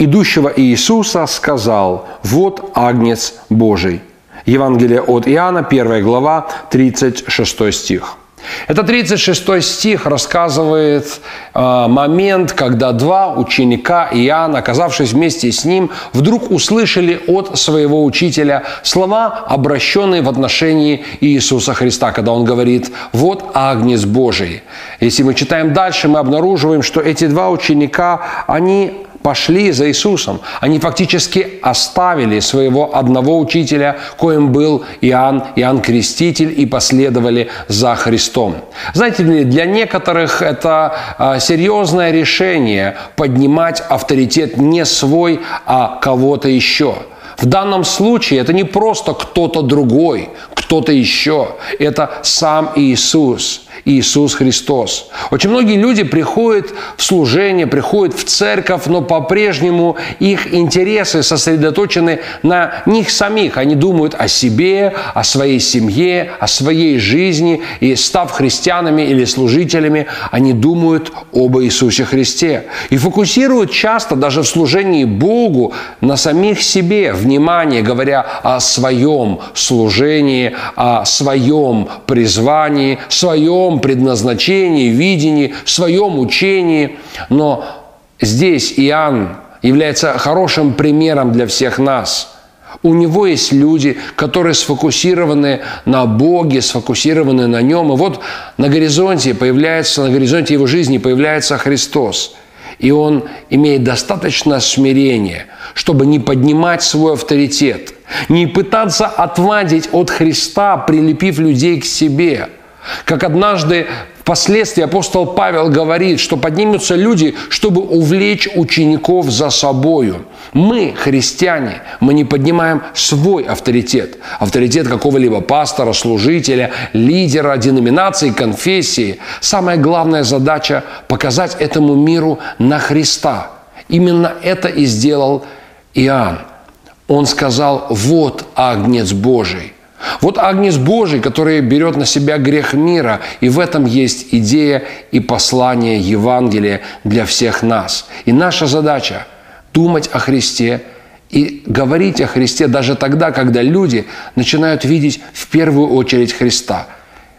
идущего Иисуса, сказал, «Вот Агнец Божий». Евангелие от Иоанна, 1 глава, 36 стих. Это 36 стих рассказывает э, момент, когда два ученика Иоанна, оказавшись вместе с ним, вдруг услышали от своего учителя слова, обращенные в отношении Иисуса Христа, когда он говорит «Вот Агнец Божий». Если мы читаем дальше, мы обнаруживаем, что эти два ученика, они пошли за Иисусом. Они фактически оставили своего одного учителя, коим был Иоанн, Иоанн Креститель, и последовали за Христом. Знаете ли, для некоторых это а, серьезное решение поднимать авторитет не свой, а кого-то еще. В данном случае это не просто кто-то другой, кто-то еще. Это сам Иисус. Иисус Христос. Очень многие люди приходят в служение, приходят в церковь, но по-прежнему их интересы сосредоточены на них самих. Они думают о себе, о своей семье, о своей жизни. И став христианами или служителями, они думают об Иисусе Христе. И фокусируют часто даже в служении Богу на самих себе, внимание, говоря о своем служении, о своем призвании, своем своем предназначении, видении, своем учении. Но здесь Иоанн является хорошим примером для всех нас. У него есть люди, которые сфокусированы на Боге, сфокусированы на Нем. И вот на горизонте появляется, на горизонте его жизни появляется Христос. И он имеет достаточно смирения, чтобы не поднимать свой авторитет, не пытаться отвадить от Христа, прилепив людей к себе – как однажды впоследствии апостол Павел говорит, что поднимутся люди, чтобы увлечь учеников за собою. Мы, христиане, мы не поднимаем свой авторитет. Авторитет какого-либо пастора, служителя, лидера, деноминации, конфессии. Самая главная задача – показать этому миру на Христа. Именно это и сделал Иоанн. Он сказал, вот Агнец Божий – вот Агнец Божий, который берет на себя грех мира, и в этом есть идея и послание Евангелия для всех нас. И наша задача – думать о Христе и говорить о Христе даже тогда, когда люди начинают видеть в первую очередь Христа.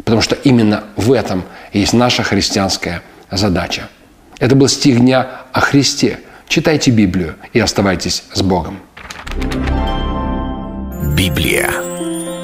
Потому что именно в этом есть наша христианская задача. Это был стих дня о Христе. Читайте Библию и оставайтесь с Богом. Библия.